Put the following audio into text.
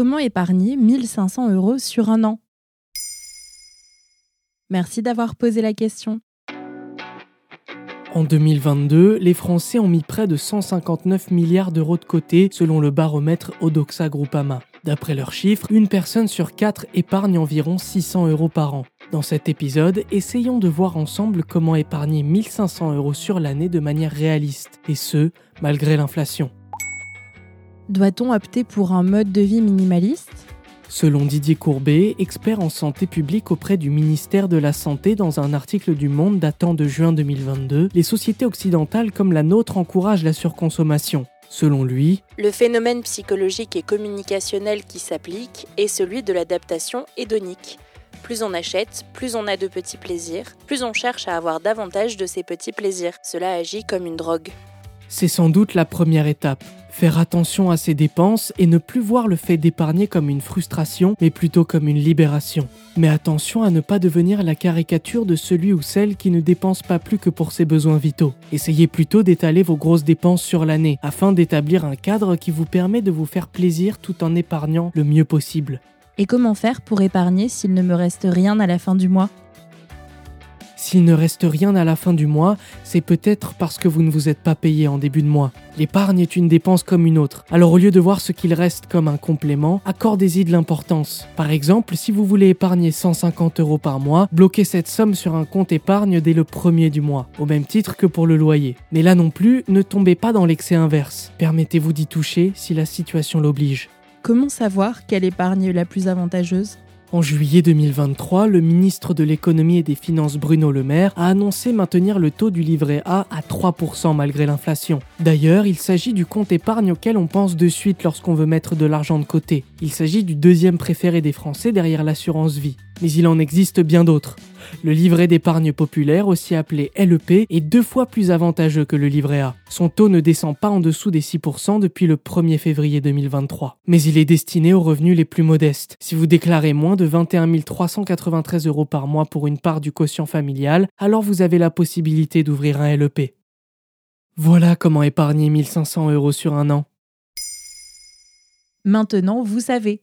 Comment épargner 1500 euros sur un an? Merci d'avoir posé la question. En 2022, les Français ont mis près de 159 milliards d'euros de côté selon le baromètre Odoxa Groupama. D'après leurs chiffres, une personne sur quatre épargne environ 600 euros par an. Dans cet épisode, essayons de voir ensemble comment épargner 1500 euros sur l'année de manière réaliste, et ce, malgré l'inflation. Doit-on opter pour un mode de vie minimaliste? Selon Didier Courbet, expert en santé publique auprès du ministère de la Santé dans un article du Monde datant de juin 2022, les sociétés occidentales comme la nôtre encouragent la surconsommation. Selon lui, Le phénomène psychologique et communicationnel qui s'applique est celui de l'adaptation hédonique. Plus on achète, plus on a de petits plaisirs, plus on cherche à avoir davantage de ces petits plaisirs. Cela agit comme une drogue. c'est sans doute la première étape. Faire attention à ses dépenses et ne plus voir le fait d'épargner comme une frustration, mais plutôt comme une libération. Mais attention à ne pas devenir la caricature de celui ou celle qui ne dépense pas plus que pour ses besoins vitaux. Essayez plutôt d'étaler vos grosses dépenses sur l'année, afin d'établir un cadre qui vous permet de vous faire plaisir tout en épargnant le mieux possible. Et comment faire pour épargner s'il ne me reste rien à la fin du mois? S'il ne reste rien à la fin du mois, c'est peut-être parce que vous ne vous êtes pas payé en début de mois. L'épargne est une dépense comme une autre. Alors au lieu de voir ce qu'il reste comme un complément, accordez-y de l'importance. Par exemple, si vous voulez épargner 150 euros par mois, bloquez cette somme sur un compte épargne dès le premier du mois, au même titre que pour le loyer. Mais là non plus, ne tombez pas dans l'excès inverse. Permettez-vous d'y toucher si la situation l'oblige. Comment savoir quelle épargne est la plus avantageuse? En juillet 2023, le ministre de l'économie et des finances Bruno Le Maire a annoncé maintenir le taux du livret A à 3% malgré l'inflation. D'ailleurs, il s'agit du compte épargne auquel on pense de suite lorsqu'on veut mettre de l'argent de côté. Il s'agit du deuxième préféré des Français derrière l'assurance vie. Mais il en existe bien d'autres. Le livret d'épargne populaire, aussi appelé LEP, est deux fois plus avantageux que le livret A. Son taux ne descend pas en dessous des 6% depuis le 1er février 2023. Mais il est destiné aux revenus les plus modestes. Si vous déclarez moins de 21 393 euros par mois pour une part du quotient familial, alors vous avez la possibilité d'ouvrir un LEP. Voilà comment épargner 1500 euros sur un an. Maintenant, vous savez.